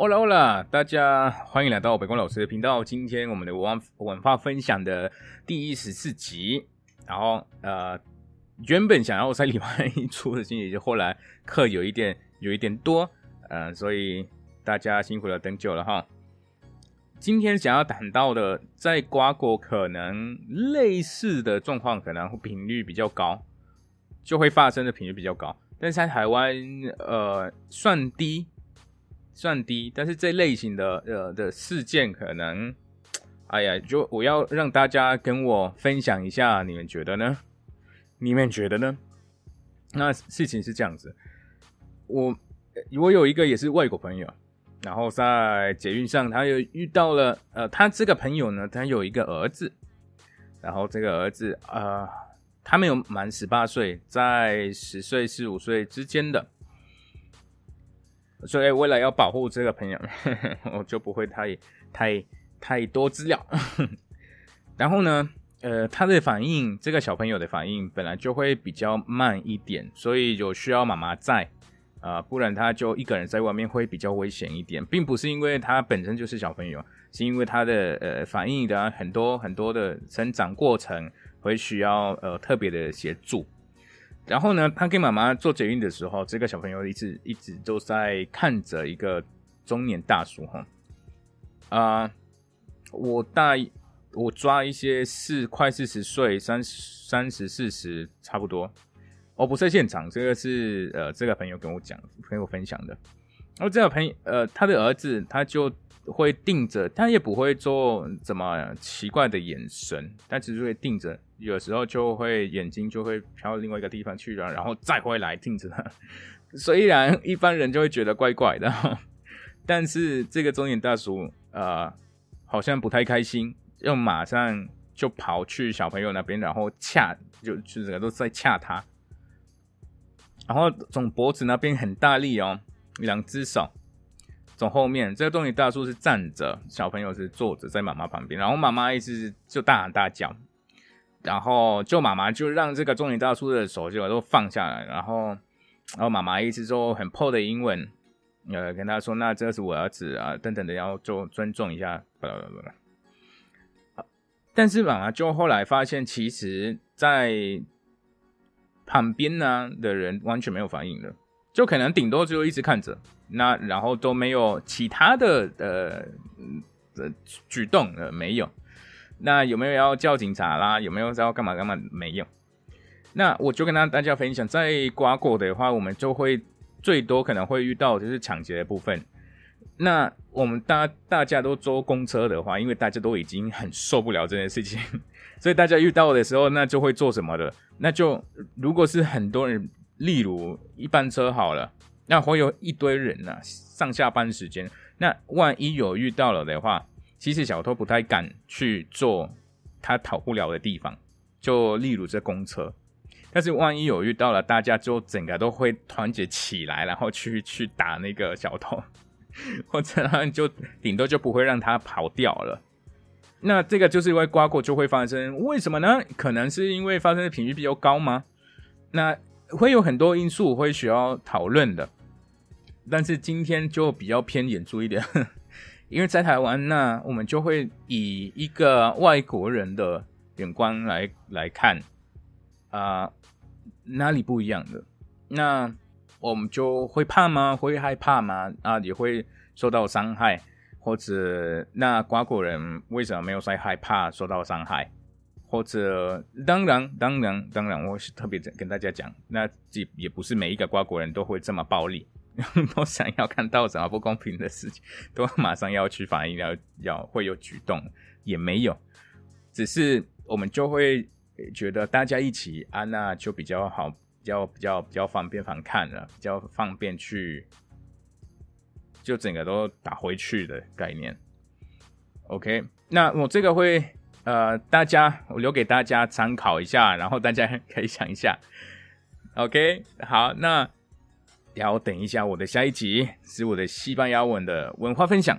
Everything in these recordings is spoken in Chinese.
Hola Hola，大家欢迎来到北光老师的频道。今天我们的文文化分享的第一十四集，然后呃，原本想要在礼拜一出的，星期就后来课有一点有一点多，嗯，所以大家辛苦了，等久了哈。今天想要谈到的，在瓜果可能类似的状况，可能频率比较高，就会发生的频率比较高，但是在台湾呃算低。算低，但是这类型的呃的事件可能，哎呀，就我要让大家跟我分享一下，你们觉得呢？你们觉得呢？那事情是这样子，我我有一个也是外国朋友，然后在捷运上，他又遇到了呃，他这个朋友呢，他有一个儿子，然后这个儿子呃，他没有满十八岁，在十岁十五岁之间的。所以为了要保护这个朋友，我就不会太太太多资料。然后呢，呃，他的反应，这个小朋友的反应本来就会比较慢一点，所以有需要妈妈在啊，不然他就一个人在外面会比较危险一点，并不是因为他本身就是小朋友，是因为他的呃反应的很多很多的生长过程会需要呃特别的协助。然后呢，他跟妈妈做捷运的时候，这个小朋友一直一直都在看着一个中年大叔哈。啊，我大我抓一些四快四十岁，三三十四十差不多。哦不在现场，这个是呃这个朋友跟我讲，跟我分享的。然后这个朋友呃他的儿子他就会定着，他也不会做怎么奇怪的眼神，他只是会定着。有时候就会眼睛就会飘到另外一个地方去了，然后再回来定着他。虽然一般人就会觉得怪怪的，但是这个中年大叔呃好像不太开心，又马上就跑去小朋友那边，然后掐就就整个都在掐他，然后从脖子那边很大力哦，两只手从后面。这个中年大叔是站着，小朋友是坐着在妈妈旁边，然后妈妈一直就大喊大叫。然后就妈妈就让这个中年大叔的手就都放下来，然后，然后妈妈一直说很破的英文，呃，跟他说那这是我儿子啊，等等的，要就尊重一下，不不不。但是妈妈就后来发现，其实在旁边呢的人完全没有反应的，就可能顶多就一直看着，那然后都没有其他的呃呃举动呃没有。那有没有要叫警察啦？有没有要干嘛干嘛？没有。那我就跟大大家分享，在瓜果的话，我们就会最多可能会遇到就是抢劫的部分。那我们大大家都坐公车的话，因为大家都已经很受不了这件事情，所以大家遇到的时候，那就会做什么的？那就如果是很多人，例如一班车好了，那会有一堆人呐，上下班时间，那万一有遇到了的话。其实小偷不太敢去做他逃不了的地方，就例如这公车。但是万一有遇到了，大家就整个都会团结起来，然后去去打那个小偷，或者就顶多就不会让他跑掉了。那这个就是因为刮过就会发生，为什么呢？可能是因为发生的频率比较高吗？那会有很多因素会需要讨论的，但是今天就比较偏严肃一点。因为在台湾呢，我们就会以一个外国人的眼光来来看，啊，哪里不一样的？那我们就会怕吗？会害怕吗？啊，也会受到伤害，或者那瓜果人为什么没有在害怕受到伤害？或者当然，当然，当然，我是特别跟大家讲，那也也不是每一个瓜果人都会这么暴力。都想要看到什么不公平的事情，都马上要去反映，要要会有举动，也没有，只是我们就会觉得大家一起安那就比较好，比较比较比较方便反看了，比较方便去，就整个都打回去的概念。OK，那我这个会呃，大家我留给大家参考一下，然后大家可以想一下。OK，好，那。要等一下，我的下一集是我的西班牙文的文化分享。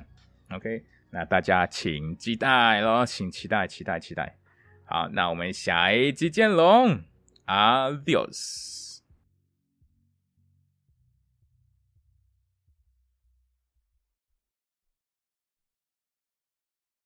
OK，那大家请期待咯，请期待，期待，期待。好，那我们下一集见喽，Adios。